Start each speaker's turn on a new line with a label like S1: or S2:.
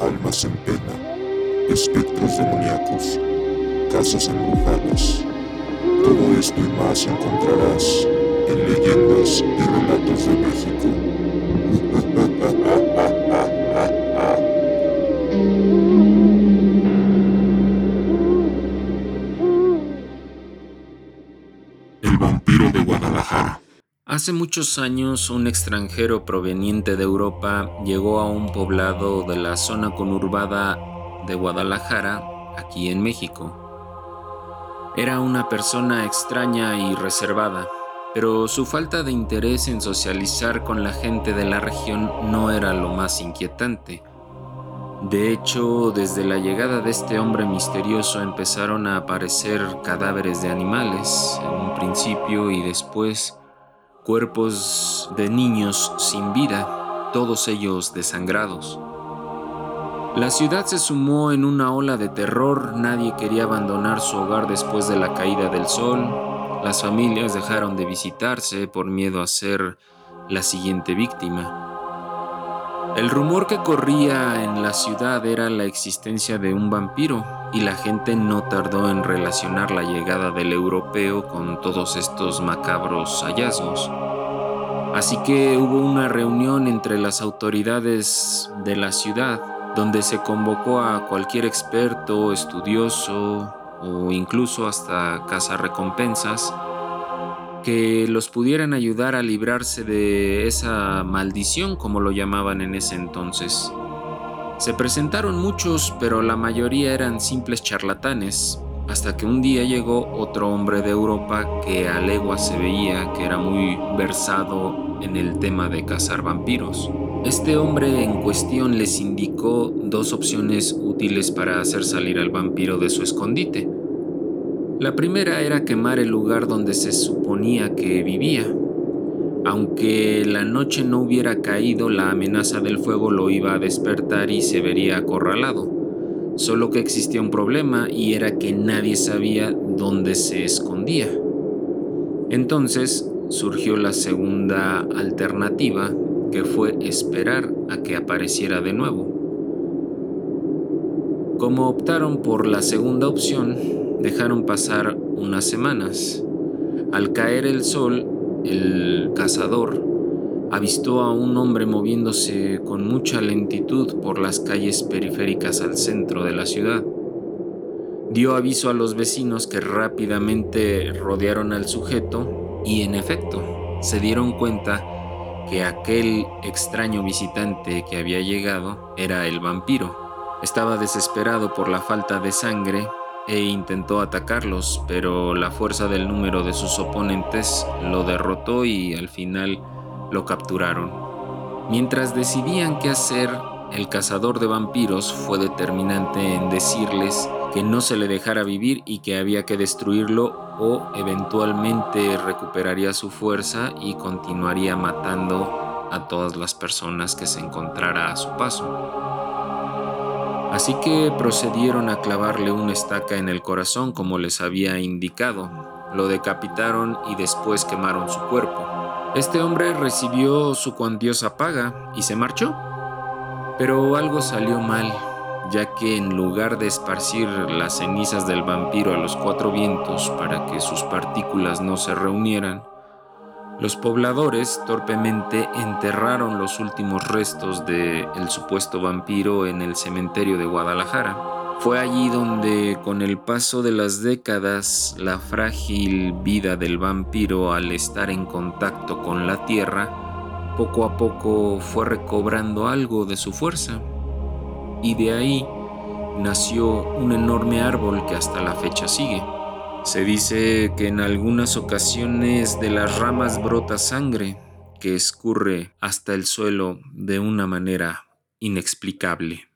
S1: almas en pena, espectros demoníacos, casas embrujadas. Todo esto y más encontrarás en Leyendas y Relatos de México.
S2: Hace muchos años un extranjero proveniente de Europa llegó a un poblado de la zona conurbada de Guadalajara, aquí en México. Era una persona extraña y reservada, pero su falta de interés en socializar con la gente de la región no era lo más inquietante. De hecho, desde la llegada de este hombre misterioso empezaron a aparecer cadáveres de animales, en un principio y después cuerpos de niños sin vida, todos ellos desangrados. La ciudad se sumó en una ola de terror, nadie quería abandonar su hogar después de la caída del sol, las familias dejaron de visitarse por miedo a ser la siguiente víctima. El rumor que corría en la ciudad era la existencia de un vampiro y la gente no tardó en relacionar la llegada del europeo con todos estos macabros hallazgos. Así que hubo una reunión entre las autoridades de la ciudad donde se convocó a cualquier experto, estudioso o incluso hasta recompensas que los pudieran ayudar a librarse de esa maldición, como lo llamaban en ese entonces. Se presentaron muchos, pero la mayoría eran simples charlatanes, hasta que un día llegó otro hombre de Europa que a legua se veía que era muy versado en el tema de cazar vampiros. Este hombre en cuestión les indicó dos opciones útiles para hacer salir al vampiro de su escondite. La primera era quemar el lugar donde se suponía que vivía. Aunque la noche no hubiera caído, la amenaza del fuego lo iba a despertar y se vería acorralado. Solo que existía un problema y era que nadie sabía dónde se escondía. Entonces surgió la segunda alternativa, que fue esperar a que apareciera de nuevo. Como optaron por la segunda opción, Dejaron pasar unas semanas. Al caer el sol, el cazador avistó a un hombre moviéndose con mucha lentitud por las calles periféricas al centro de la ciudad. Dio aviso a los vecinos que rápidamente rodearon al sujeto y en efecto se dieron cuenta que aquel extraño visitante que había llegado era el vampiro. Estaba desesperado por la falta de sangre e intentó atacarlos, pero la fuerza del número de sus oponentes lo derrotó y al final lo capturaron. Mientras decidían qué hacer, el cazador de vampiros fue determinante en decirles que no se le dejara vivir y que había que destruirlo o eventualmente recuperaría su fuerza y continuaría matando a todas las personas que se encontrara a su paso. Así que procedieron a clavarle una estaca en el corazón como les había indicado. Lo decapitaron y después quemaron su cuerpo. Este hombre recibió su cuantiosa paga y se marchó. Pero algo salió mal, ya que en lugar de esparcir las cenizas del vampiro a los cuatro vientos para que sus partículas no se reunieran, los pobladores torpemente enterraron los últimos restos del supuesto vampiro en el cementerio de Guadalajara. Fue allí donde, con el paso de las décadas, la frágil vida del vampiro al estar en contacto con la tierra, poco a poco fue recobrando algo de su fuerza. Y de ahí nació un enorme árbol que hasta la fecha sigue. Se dice que en algunas ocasiones de las ramas brota sangre que escurre hasta el suelo de una manera inexplicable.